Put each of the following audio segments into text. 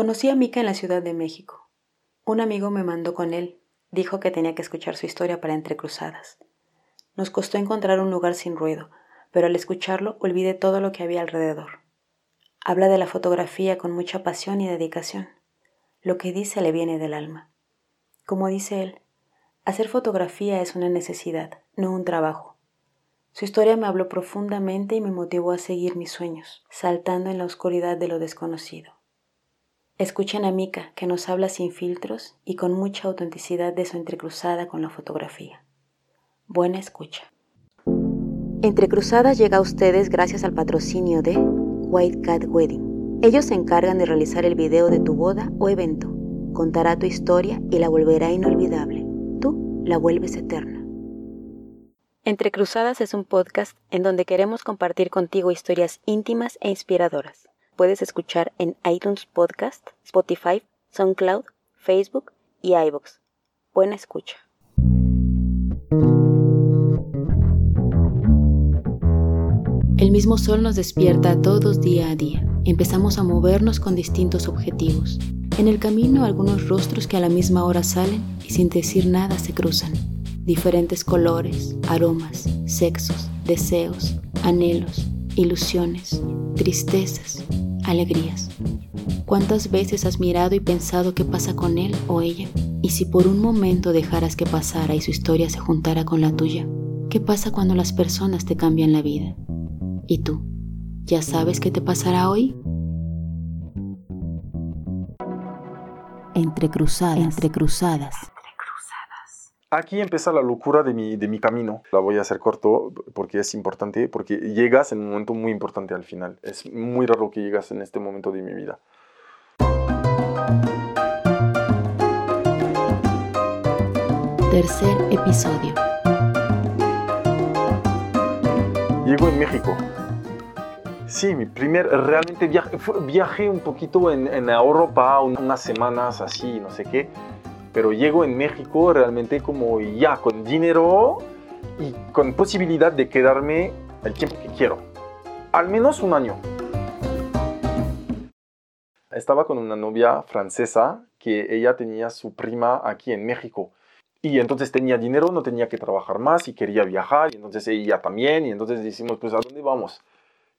Conocí a Mika en la Ciudad de México. Un amigo me mandó con él. Dijo que tenía que escuchar su historia para entrecruzadas. Nos costó encontrar un lugar sin ruido, pero al escucharlo olvidé todo lo que había alrededor. Habla de la fotografía con mucha pasión y dedicación. Lo que dice le viene del alma. Como dice él, hacer fotografía es una necesidad, no un trabajo. Su historia me habló profundamente y me motivó a seguir mis sueños, saltando en la oscuridad de lo desconocido. Escuchen a Mika, que nos habla sin filtros y con mucha autenticidad de su entrecruzada con la fotografía. Buena escucha. Entrecruzadas llega a ustedes gracias al patrocinio de White Cat Wedding. Ellos se encargan de realizar el video de tu boda o evento. Contará tu historia y la volverá inolvidable. Tú la vuelves eterna. Entre Cruzadas es un podcast en donde queremos compartir contigo historias íntimas e inspiradoras puedes escuchar en iTunes Podcast, Spotify, SoundCloud, Facebook y iVoox. Buena escucha. El mismo sol nos despierta todos día a día. Empezamos a movernos con distintos objetivos. En el camino algunos rostros que a la misma hora salen y sin decir nada se cruzan. Diferentes colores, aromas, sexos, deseos, anhelos, ilusiones, tristezas, alegrías. ¿Cuántas veces has mirado y pensado qué pasa con él o ella? Y si por un momento dejaras que pasara y su historia se juntara con la tuya, ¿qué pasa cuando las personas te cambian la vida? ¿Y tú? ¿Ya sabes qué te pasará hoy? Entre cruzadas, entre cruzadas. Aquí empieza la locura de mi, de mi camino. La voy a hacer corto porque es importante, porque llegas en un momento muy importante al final. Es muy raro que llegas en este momento de mi vida. Tercer episodio. Llego en México. Sí, mi primer, realmente viaje, viajé un poquito en, en Europa, unas semanas así, no sé qué pero llego en México realmente como ya con dinero y con posibilidad de quedarme el tiempo que quiero, al menos un año. Estaba con una novia francesa que ella tenía su prima aquí en México. Y entonces tenía dinero, no tenía que trabajar más y quería viajar. Y entonces ella también. Y entonces decimos, pues, ¿a dónde vamos?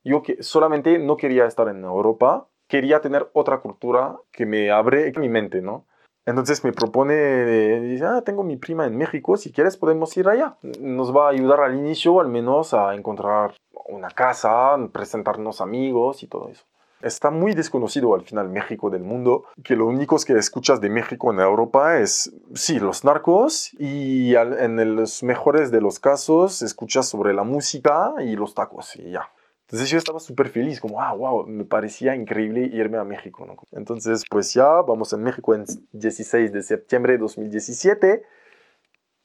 Yo que solamente no quería estar en Europa, quería tener otra cultura que me abre mi mente, ¿no? Entonces me propone, dice, ah, tengo mi prima en México, si quieres podemos ir allá. Nos va a ayudar al inicio al menos a encontrar una casa, presentarnos amigos y todo eso. Está muy desconocido al final México del mundo, que lo único que escuchas de México en Europa es, sí, los narcos y en los mejores de los casos escuchas sobre la música y los tacos y ya. Entonces yo estaba súper feliz, como, ah, wow, me parecía increíble irme a México. Entonces, pues ya vamos en México en 16 de septiembre de 2017,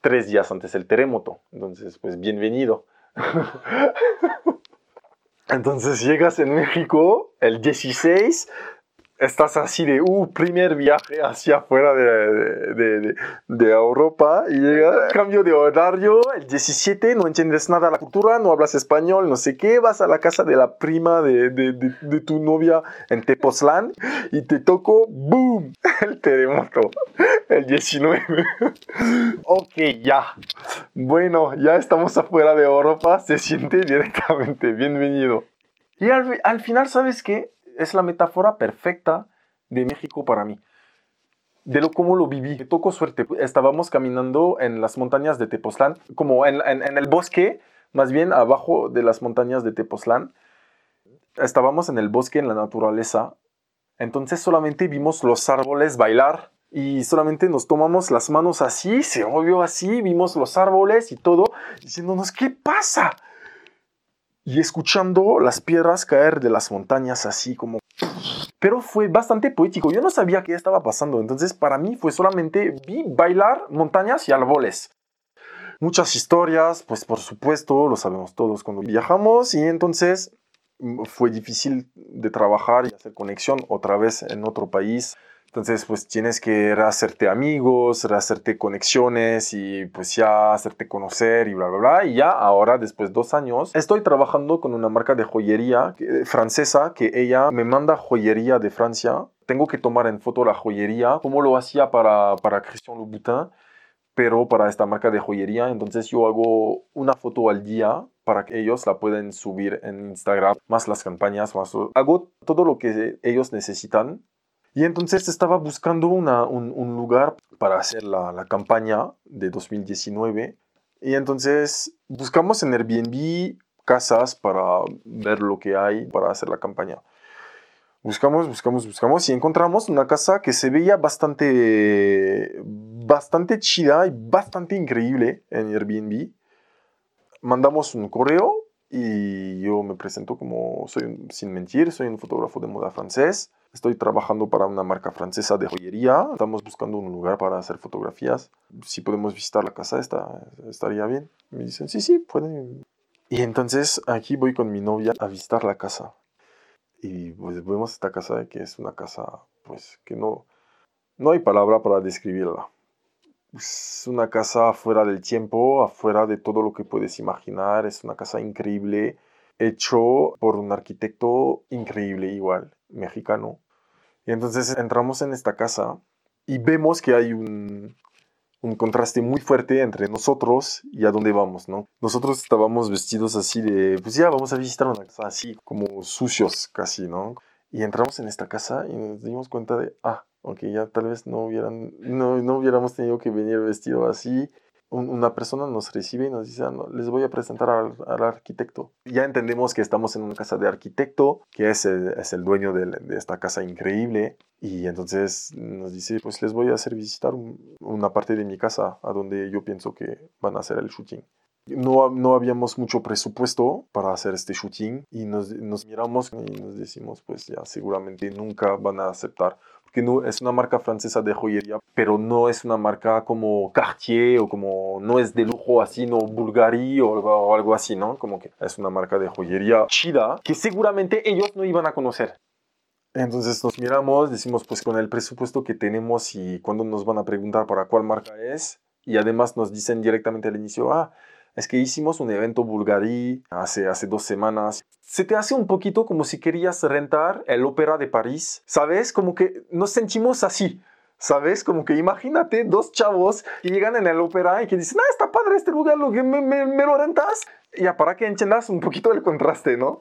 tres días antes del terremoto. Entonces, pues bienvenido. Entonces llegas en México el 16 estás así de, uh, primer viaje hacia afuera de, de, de, Europa y llega cambio de horario, el 17, no entiendes nada de la cultura, no hablas español, no sé qué, vas a la casa de la prima de, tu novia en Tepoztlán y te tocó, boom, el terremoto, el 19. ok, ya. Bueno, ya estamos afuera de Europa, se siente directamente, bienvenido. Y al, al final, ¿sabes qué? Es la metáfora perfecta de México para mí. De lo cómo lo viví. Me suerte. Estábamos caminando en las montañas de Tepoztlán, como en, el bosque, más bien abajo de las montañas de Tepoztlán. Estábamos en el bosque, en la naturaleza. Entonces solamente vimos los árboles bailar y solamente nos tomamos las manos así, se movió así, vimos los árboles y todo, diciéndonos, ¿qué pasa? Y escuchando las piedras caer de las montañas así como... Pero fue bastante poético, yo no sabía qué estaba pasando, entonces para mí fue solamente vi bailar montañas y árboles. Muchas historias, pues por supuesto, lo sabemos todos cuando viajamos y entonces mm, fue difícil de trabajar y hacer conexión otra vez en otro país entonces, pues tienes que hacerte amigos, hacerte conexiones y pues ya hacerte conocer y bla, bla, bla. Y ya ahora, después de dos años, estoy trabajando con una marca de joyería francesa que ella me manda joyería de Francia tengo que tomar en foto la joyería, como lo hacía para, para Christian Louboutin, pero para esta marca de joyería. Entonces yo hago una foto al día para que ellos la puedan subir en Instagram, más las campañas, más... Hago todo lo que ellos necesitan. Y entonces estaba buscando una, un, lugar para hacer la, la campaña de 2019. Y entonces buscamos en Airbnb casas para ver lo que hay para hacer la campaña. Buscamos, buscamos, buscamos y encontramos una casa que se veía bastante, bastante chida y bastante increíble en Airbnb. Mandamos un correo y yo me presento como, soy, sin mentir, soy un fotógrafo de moda francés. Estoy trabajando para una marca francesa de joyería. Estamos buscando un lugar para hacer fotografías. Si podemos visitar la casa, está, estaría bien. Me dicen, sí, sí, pueden. Y entonces aquí voy con mi novia a visitar la casa. Y pues vemos esta casa que es una casa, pues que no, no hay palabra para describirla. Es una casa fuera del tiempo, afuera de todo lo que puedes imaginar. Es una casa increíble, hecho por un arquitecto increíble igual, mexicano. Y entonces entramos en esta casa y vemos que hay un, un contraste muy fuerte entre nosotros y a dónde vamos, ¿no? Nosotros estábamos vestidos así de, pues ya, vamos a visitar una casa así, como sucios casi, ¿no? Y entramos en esta casa y nos dimos cuenta de, ah, ok, ya tal vez no, hubieran, no, no hubiéramos tenido que venir vestido así una persona nos recibe y nos dice, ah, les voy a presentar al, arquitecto. Ya entendemos que estamos en una casa de arquitecto, que es el, es el dueño de, de, esta casa increíble, y entonces nos dice, pues les voy a hacer visitar una parte de mi casa a donde yo pienso que van a hacer el shooting. No, no habíamos mucho presupuesto para hacer este shooting y nos, nos miramos y nos decimos, pues ya seguramente nunca van a aceptar que no, es una marca francesa de joyería, pero no es una marca como Cartier o como no es de lujo así, no Bulgari o, algo así, ¿no? Como que es una marca de joyería chida que seguramente ellos no iban a conocer. Entonces nos miramos, decimos pues con el presupuesto que tenemos y cuando nos van a preguntar para cuál marca es y además nos dicen directamente al inicio, ah, es que hicimos un evento Bulgarí hace, hace dos semanas. Se te hace un poquito como si querías rentar el Ópera de París, ¿sabes? Como que nos sentimos así. ¿Sabes? Como que imagínate dos chavos que llegan en el ópera y que dicen, ah, está padre este lugar, ¿lo que me, me, me, lo rentas? Ya, para que entiendas un poquito el contraste, ¿no?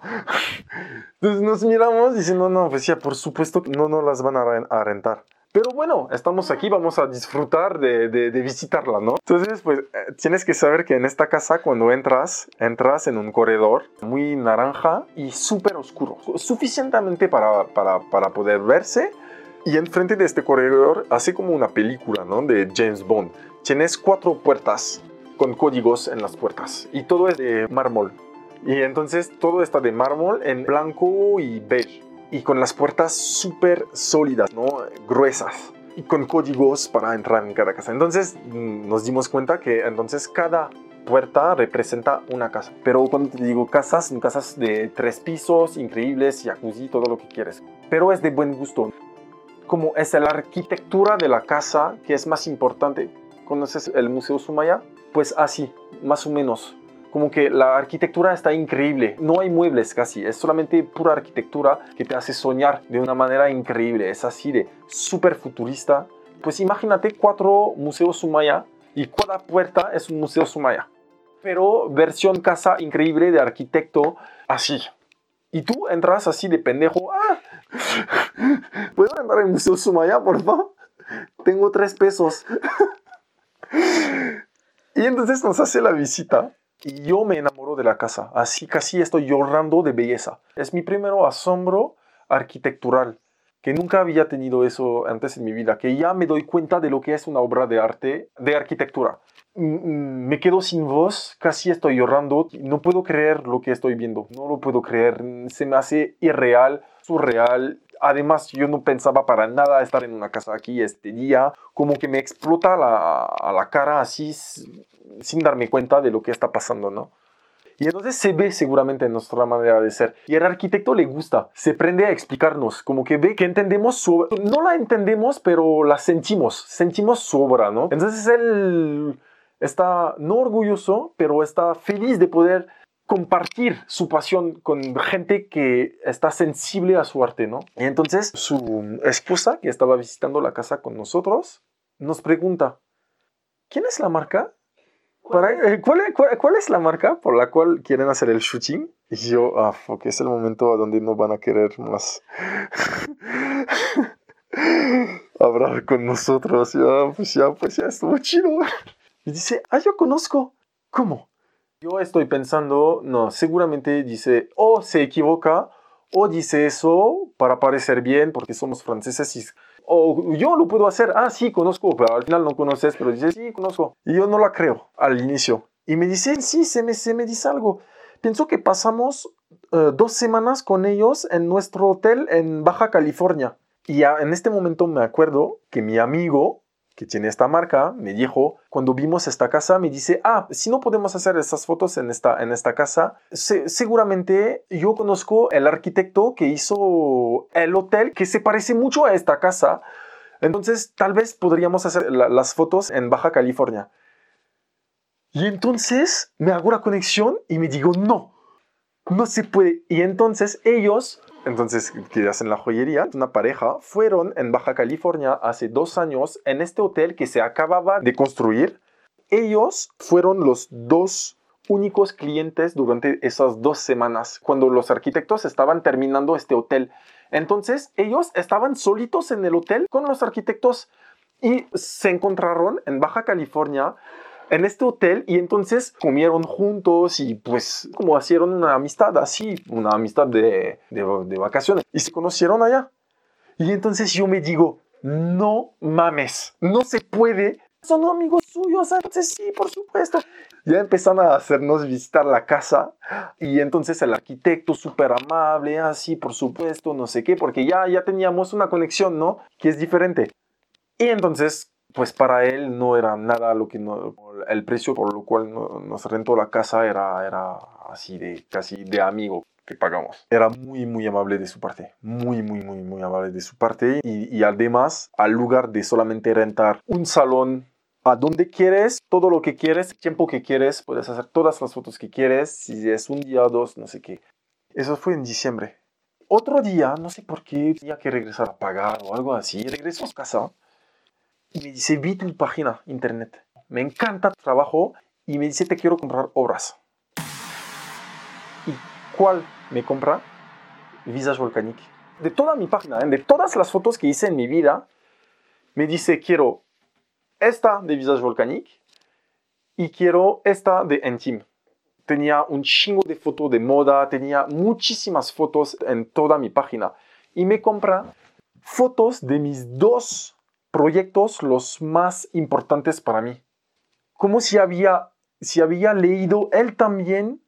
Entonces nos miramos diciendo, no, pues ya, por supuesto que no nos las van a rentar. Pero bueno, estamos aquí, vamos a disfrutar de, visitarla, ¿no? Entonces, pues eh, tienes que saber que en esta casa cuando entras, entras en un corredor muy naranja y súper oscuro, suficientemente para, para, para poder verse. Y enfrente de este corredor, hace como una película, ¿no? De James Bond. Tienes cuatro puertas con códigos en las puertas y todo es de mármol. Y entonces todo está de mármol en blanco y beige y con las puertas súper sólidas, ¿no? Gruesas y con códigos para entrar en cada casa. Entonces mm, nos dimos cuenta que entonces cada puerta representa una casa. Pero cuando te digo casas, son casas de tres pisos, increíbles, jacuzzi, todo lo que quieres. Pero es de buen gusto. Como es la arquitectura de la casa que es más importante. ¿Conoces el Museo Sumaya? Pues así, más o menos como que la arquitectura está increíble. No hay muebles casi, es solamente pura arquitectura que te hace soñar de una manera increíble. Es así de súper futurista. Pues imagínate cuatro museos Sumaya y cada puerta es un museo Sumaya. Pero versión casa increíble de arquitecto así. Y tú entras así de pendejo. ¡Ah! ¿Puedo entrar en el Museo Sumaya, por favor? Tengo tres pesos. y entonces nos hace la visita y yo me enamoro de la casa, así casi estoy llorando de belleza. Es mi primer asombro arquitectural, que nunca había tenido eso antes en mi vida, que ya me doy cuenta de lo que es una obra de arte, de arquitectura. Mm, mm, me quedo sin voz, casi estoy llorando, no puedo creer lo que estoy viendo, no lo puedo creer, se me hace irreal, surreal. Además, yo no pensaba para nada estar en una casa aquí este día, como que me explota la, a la cara así sin darme cuenta de lo que está pasando, ¿no? Y entonces se ve seguramente en nuestra manera de ser. Y el arquitecto le gusta, se prende a explicarnos, como que ve que entendemos su obra. No la entendemos, pero la sentimos, sentimos su obra, ¿no? Entonces él está no orgulloso, pero está feliz de poder compartir su pasión con gente que está sensible a su arte, ¿no? Y entonces su esposa, que estaba visitando la casa con nosotros, nos pregunta, ¿quién es la marca? Eh, ¿cuál, cuál, es la marca por la cual quieren hacer el shooting? Y yo, ah, ok, es el momento donde no van a querer más hablar con nosotros. Ya, pues ya, pues ya estuvo chido. Y dice, ah, yo conozco. ¿Cómo? Yo estoy pensando, no, seguramente dice, o se equivoca, o dice eso para parecer bien, porque somos franceses y o yo lo puedo hacer, ah, sí, conozco, pero al final no conoces, pero dice, sí, conozco. Y yo no la creo al inicio. Y me dice, sí, se me, se me dice algo. Pienso que pasamos eh, dos semanas con ellos en nuestro hotel en Baja California. Y en este momento me acuerdo que mi amigo que tiene esta marca, me dijo, cuando vimos esta casa, me dice, ah, si no podemos hacer estas fotos en esta, en esta casa, seguramente yo conozco el arquitecto que hizo el hotel que se parece mucho a esta casa. Entonces, tal vez podríamos hacer las fotos en Baja California. Y entonces me hago la conexión y me digo, no, no se puede. Y entonces ellos entonces, que hacen la joyería, una pareja, fueron en Baja California hace dos años en este hotel que se acababa de construir. Ellos fueron los dos únicos clientes durante esas dos semanas, cuando los arquitectos estaban terminando este hotel. Entonces, ellos estaban solitos en el hotel con los arquitectos y se encontraron en Baja California en este hotel y entonces comieron juntos y pues como hicieron una amistad así, una amistad de, de, vacaciones y se conocieron allá. Y entonces yo me digo, no mames, no se puede. Son amigos suyos, entonces sí, por supuesto. Ya empezaron a hacernos visitar la casa y entonces el arquitecto súper amable, así, por supuesto, no sé qué, porque ya, ya teníamos una conexión, ¿no? Que es diferente. Y entonces pues para él no era nada lo que no, el precio por lo cual nos rentó la casa era, era así de casi de amigo que pagamos. Era muy, muy amable de su parte, muy, muy, muy, muy amable de su parte y, además al lugar de solamente rentar un salón a donde quieres, todo lo que quieres, tiempo que quieres, puedes hacer todas las fotos que quieres, si es un día o dos, no sé qué. Eso fue en diciembre. Otro día, no sé por qué, tenía que regresar a pagar o algo así, regreso a casa y me dice, vi tu página internet, me encanta tu trabajo y me dice, te quiero comprar obras. ¿Y cuál me compra? Visage Volcanic. De toda mi página, ¿eh? de todas las fotos que hice en mi vida, me dice, quiero esta de Visage Volcanic y quiero esta de Entim. Tenía un chingo de fotos de moda, tenía muchísimas fotos en toda mi página. Y me compra fotos de mis dos proyectos los más importantes para mí. Como si había, si había leído él también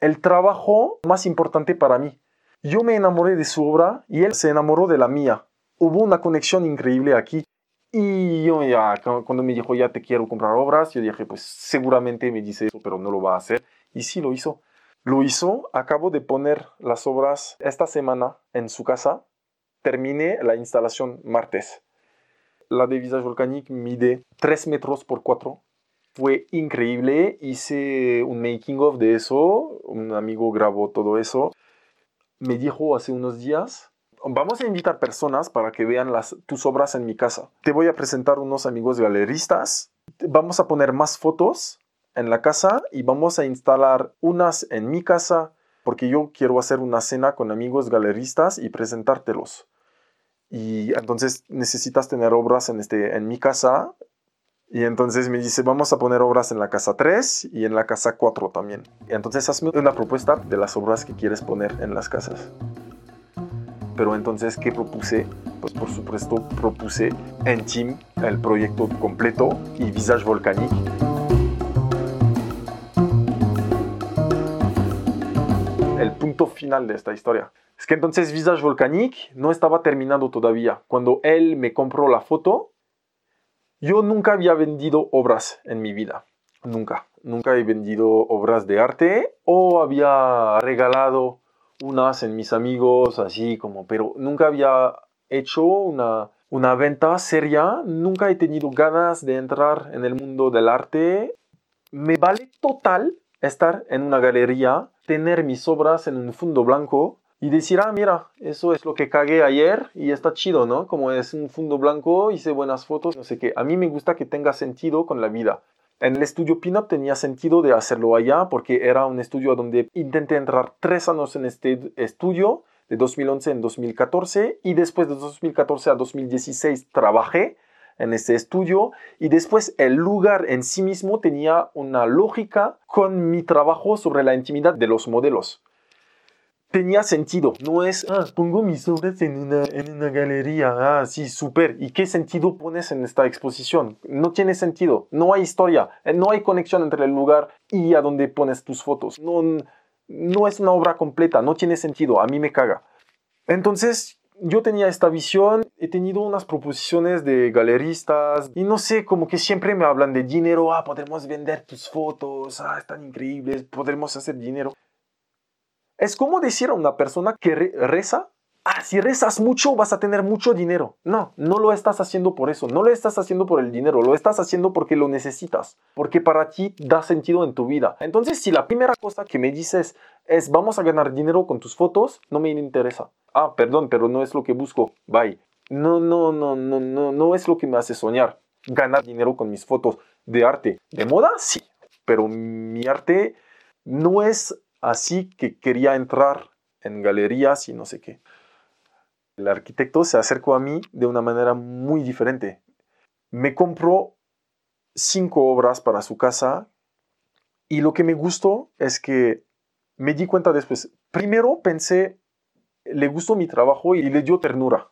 el trabajo más importante para mí. Yo me enamoré de su obra y él se enamoró de la mía. Hubo una conexión increíble aquí. Y yo ya, cuando me dijo, ya te quiero comprar obras, yo dije, pues seguramente me dice eso, pero no lo va a hacer. Y sí lo hizo. Lo hizo, acabo de poner las obras esta semana en su casa. Terminé la instalación martes la de Visage Volcanic mide 3 metros por 4. Fue increíble, hice un making of de eso, un amigo grabó todo eso. Me dijo hace unos días, vamos a invitar personas para que vean las, tus obras en mi casa. Te voy a presentar unos amigos galeristas, vamos a poner más fotos en la casa y vamos a instalar unas en mi casa porque yo quiero hacer una cena con amigos galeristas y presentártelos y entonces necesitas tener obras en, este, en mi casa. Y entonces me dice, vamos a poner obras en la casa 3 y en la casa 4 también. Y entonces hazme una propuesta de las obras que quieres poner en las casas. Pero entonces, ¿qué propuse? Pues por supuesto propuse en Team el proyecto completo y Visage Volcanic. El punto final de esta historia. Es que entonces Visage Volcanic no estaba terminado todavía. Cuando él me compró la foto, yo nunca había vendido obras en mi vida. Nunca. Nunca he vendido obras de arte o había regalado unas en mis amigos, así como, pero nunca había hecho una, una venta seria. Nunca he tenido ganas de entrar en el mundo del arte. Me vale total estar en una galería, tener mis obras en un fondo blanco y decir, ah, mira, eso es lo que cagué ayer y está chido, ¿no? Como es un fondo blanco, hice buenas fotos, no sé qué. A mí me gusta que tenga sentido con la vida. En el estudio Pinup tenía sentido de hacerlo allá porque era un estudio donde intenté entrar tres años en este estudio, de 2011 en 2014, y después de 2014 a 2016 trabajé en ese estudio y después el lugar en sí mismo tenía una lógica con mi trabajo sobre la intimidad de los modelos tenía sentido. No es, ah, pongo mis obras en una, en una galería. Ah, sí, súper. ¿Y qué sentido pones en esta exposición? No tiene sentido. No hay historia. Eh, no hay conexión entre el lugar y a donde pones tus fotos. No, no es una obra completa. No tiene sentido. A mí me caga. Entonces, yo tenía esta visión, he tenido unas proposiciones de galeristas y no sé, como que siempre me hablan de dinero, ah, podremos vender tus fotos, ah, están increíbles, podremos hacer dinero. Es como decir a una persona que reza, ah, si rezas mucho vas a tener mucho dinero. No, no lo estás haciendo por eso, no lo estás haciendo por el dinero, lo estás haciendo porque lo necesitas, porque para ti da sentido en tu vida. Entonces, si la primera cosa que me dices es vamos a ganar dinero con tus fotos, no me interesa. Ah, perdón, pero no es lo que busco. Bye. No, no, no, no, no, no es lo que me hace soñar. Ganar dinero con mis fotos de arte. ¿De moda? Sí. Pero mi arte no es así que quería entrar en galerías y no sé qué. El arquitecto se acercó a mí de una manera muy diferente. Me compró cinco obras para su casa y lo que me gustó es que me di cuenta después. Primero pensé, le gustó mi trabajo y le dio ternura.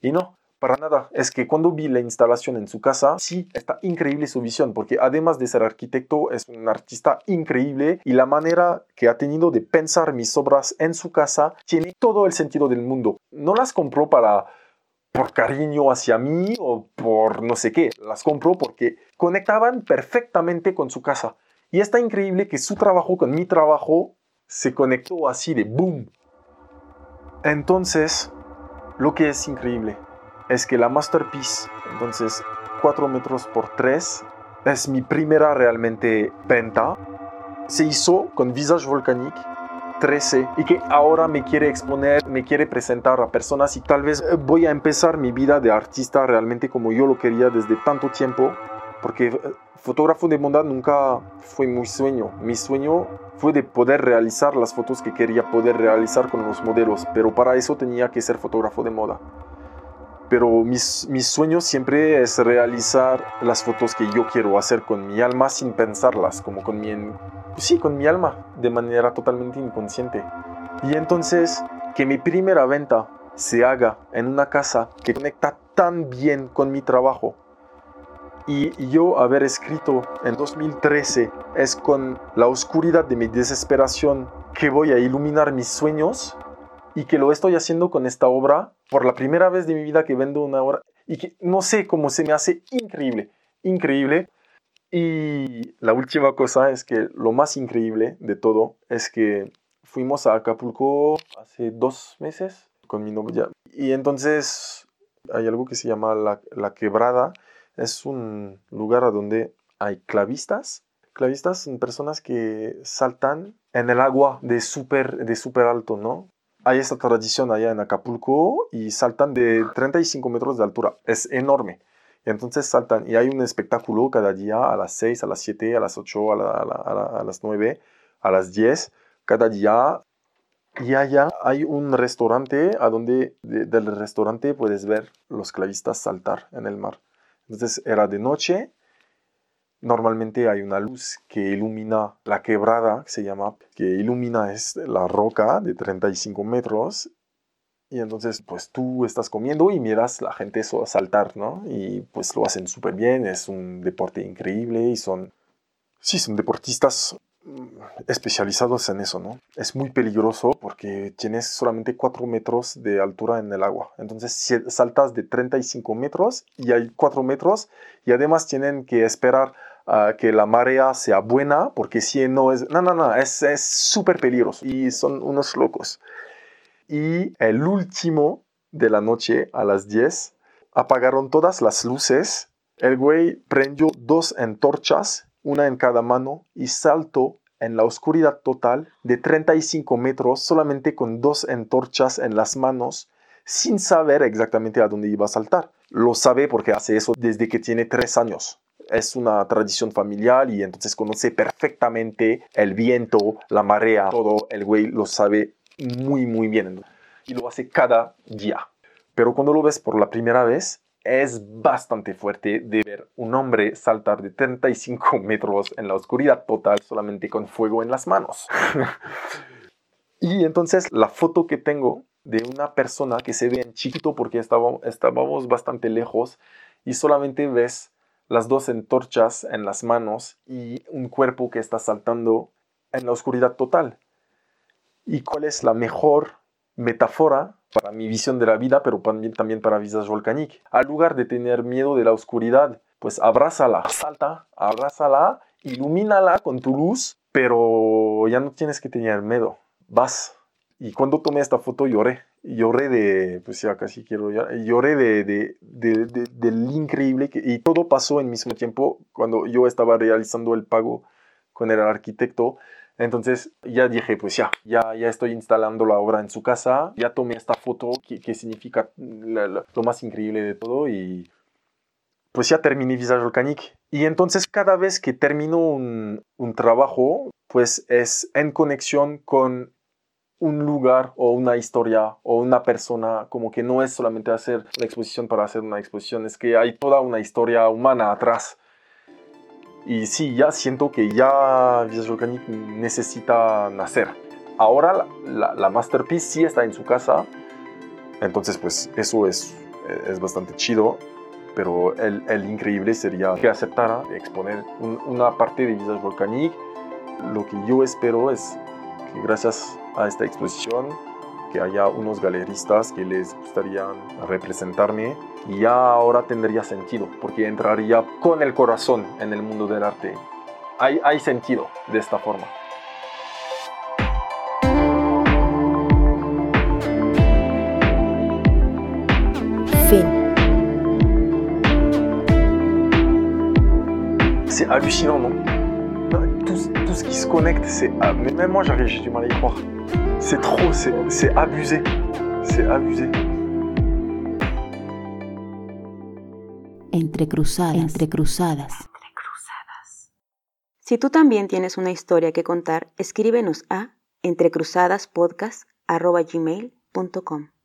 Y no, para nada. Es que cuando vi la instalación en su casa, sí, está increíble su visión, porque además de ser arquitecto, es un artista increíble y la manera que ha tenido de pensar mis obras en su casa tiene todo el sentido del mundo. No las compró para por cariño hacia mí o por no sé qué, las compró porque conectaban perfectamente con su casa. Y está increíble que su trabajo con mi trabajo se conectó así de boom. Entonces, lo que es increíble es que la Masterpiece, entonces 4 metros por 3, es mi primera realmente venta. Se hizo con Visage Volcanic 13 y que ahora me quiere exponer, me quiere presentar a personas y tal vez voy a empezar mi vida de artista realmente como yo lo quería desde tanto tiempo, porque eh, fotógrafo de moda nunca fue mi sueño. Mi sueño fue de poder realizar las fotos que quería poder realizar con los modelos, pero para eso tenía que ser fotógrafo de moda pero mis, mis sueños siempre es realizar las fotos que yo quiero hacer con mi alma sin pensarlas, como con mi, sí, con mi alma, de manera totalmente inconsciente. Y entonces, que mi primera venta se haga en una casa que conecta tan bien con mi trabajo. Y yo haber escrito en 2013 es con la oscuridad de mi desesperación que voy a iluminar mis sueños y que lo estoy haciendo con esta obra por la primera vez de mi vida que vendo una obra y que no sé cómo se me hace increíble, increíble. Y la última cosa es que lo más increíble de todo es que fuimos a Acapulco hace dos meses con mi novia y entonces hay algo que se llama la, la quebrada. Es un lugar donde hay clavistas. Clavistas son personas que saltan en el agua de súper de super alto, ¿no? Hay esta tradición allá en Acapulco y saltan de 35 metros de altura. Es enorme. Entonces saltan y hay un espectáculo cada día a las 6, a las 7, a las 8, a, las 9, a las 10. Cada día. Y allá hay un restaurante a donde del restaurante puedes ver los clavistas saltar en el mar. Entonces era de noche Normalmente hay una luz que ilumina la quebrada, que se llama, que ilumina es la roca de 35 metros. Y entonces, pues tú estás comiendo y miras la gente saltar, ¿no? Y pues lo hacen súper bien, es un deporte increíble y son, sí, son deportistas mm, especializados en eso, ¿no? Es muy peligroso porque tienes solamente 4 metros de altura en el agua. Entonces si saltas de 35 metros y hay 4 metros y además tienen que esperar que la marea sea buena, porque si no es, no, no, no, es súper peligroso y son unos locos. Y el último de la noche a las 10 apagaron todas las luces, el güey prendió dos antorchas, una en cada mano, y saltó en la oscuridad total de 35 metros solamente con dos antorchas en las manos sin saber exactamente a dónde iba a saltar. Lo sabe porque hace eso desde que tiene tres años. Es una tradición familiar y entonces conoce perfectamente el viento, la marea, todo. El güey lo sabe muy, muy bien. Y lo hace cada día. Pero cuando lo ves por la primera vez, es bastante fuerte de ver un hombre saltar de 35 metros en la oscuridad total solamente con fuego en las manos. y entonces la foto que tengo de una persona que se ve en chiquito porque estábamos, bastante lejos y solamente ves las dos antorchas en las manos y un cuerpo que está saltando en la oscuridad total. ¿Y cuál es la mejor metáfora para mi visión de la vida, pero también, para Visage Volcanic. Al lugar de tener miedo de la oscuridad, pues abrázala, salta, abrázala, ilumínala con tu luz, pero ya no tienes que tener miedo. Vas. Y cuando tomé esta foto lloré. Lloré de, pues ya casi quiero llorar, lloré de, de, de, de, del increíble que, y todo pasó en mismo tiempo cuando yo estaba realizando el pago con el arquitecto entonces ya dije, pues ya, ya, ya estoy instalando la obra en su casa, ya tomé esta foto que, significa lo más increíble de todo y pues ya terminé Visage Volcanic. Y entonces cada vez que termino un, un trabajo, pues es en conexión con un lugar o una historia o una persona, como que no es solamente hacer una exposición para hacer una exposición, es que hay toda una historia humana atrás y sí, ya siento que ya Visage Volcanic necesita nacer. Ahora la, masterpiece sí está en su casa, entonces pues eso es, es bastante chido, pero el, el increíble sería que aceptara exponer una parte de Visage Volcanic. Lo que yo espero es que gracias a esta exposición que haya unos galeristas que les gustaría representarme y ya ahora tendría sentido porque entraría con el corazón en el mundo del arte. Hay, hay sentido de esta forma. Fin. C'est hallucinant, non tout, tout, ce qui se connecte, c'est... Même moi, j'ai du mal à y croire. C'est trop, c'est abusé. C'est abusé. Entre cruzadas. Entre cruzadas. Si tú también tienes una historia que contar, escríbenos a entrecruzadaspodcast.gmail.com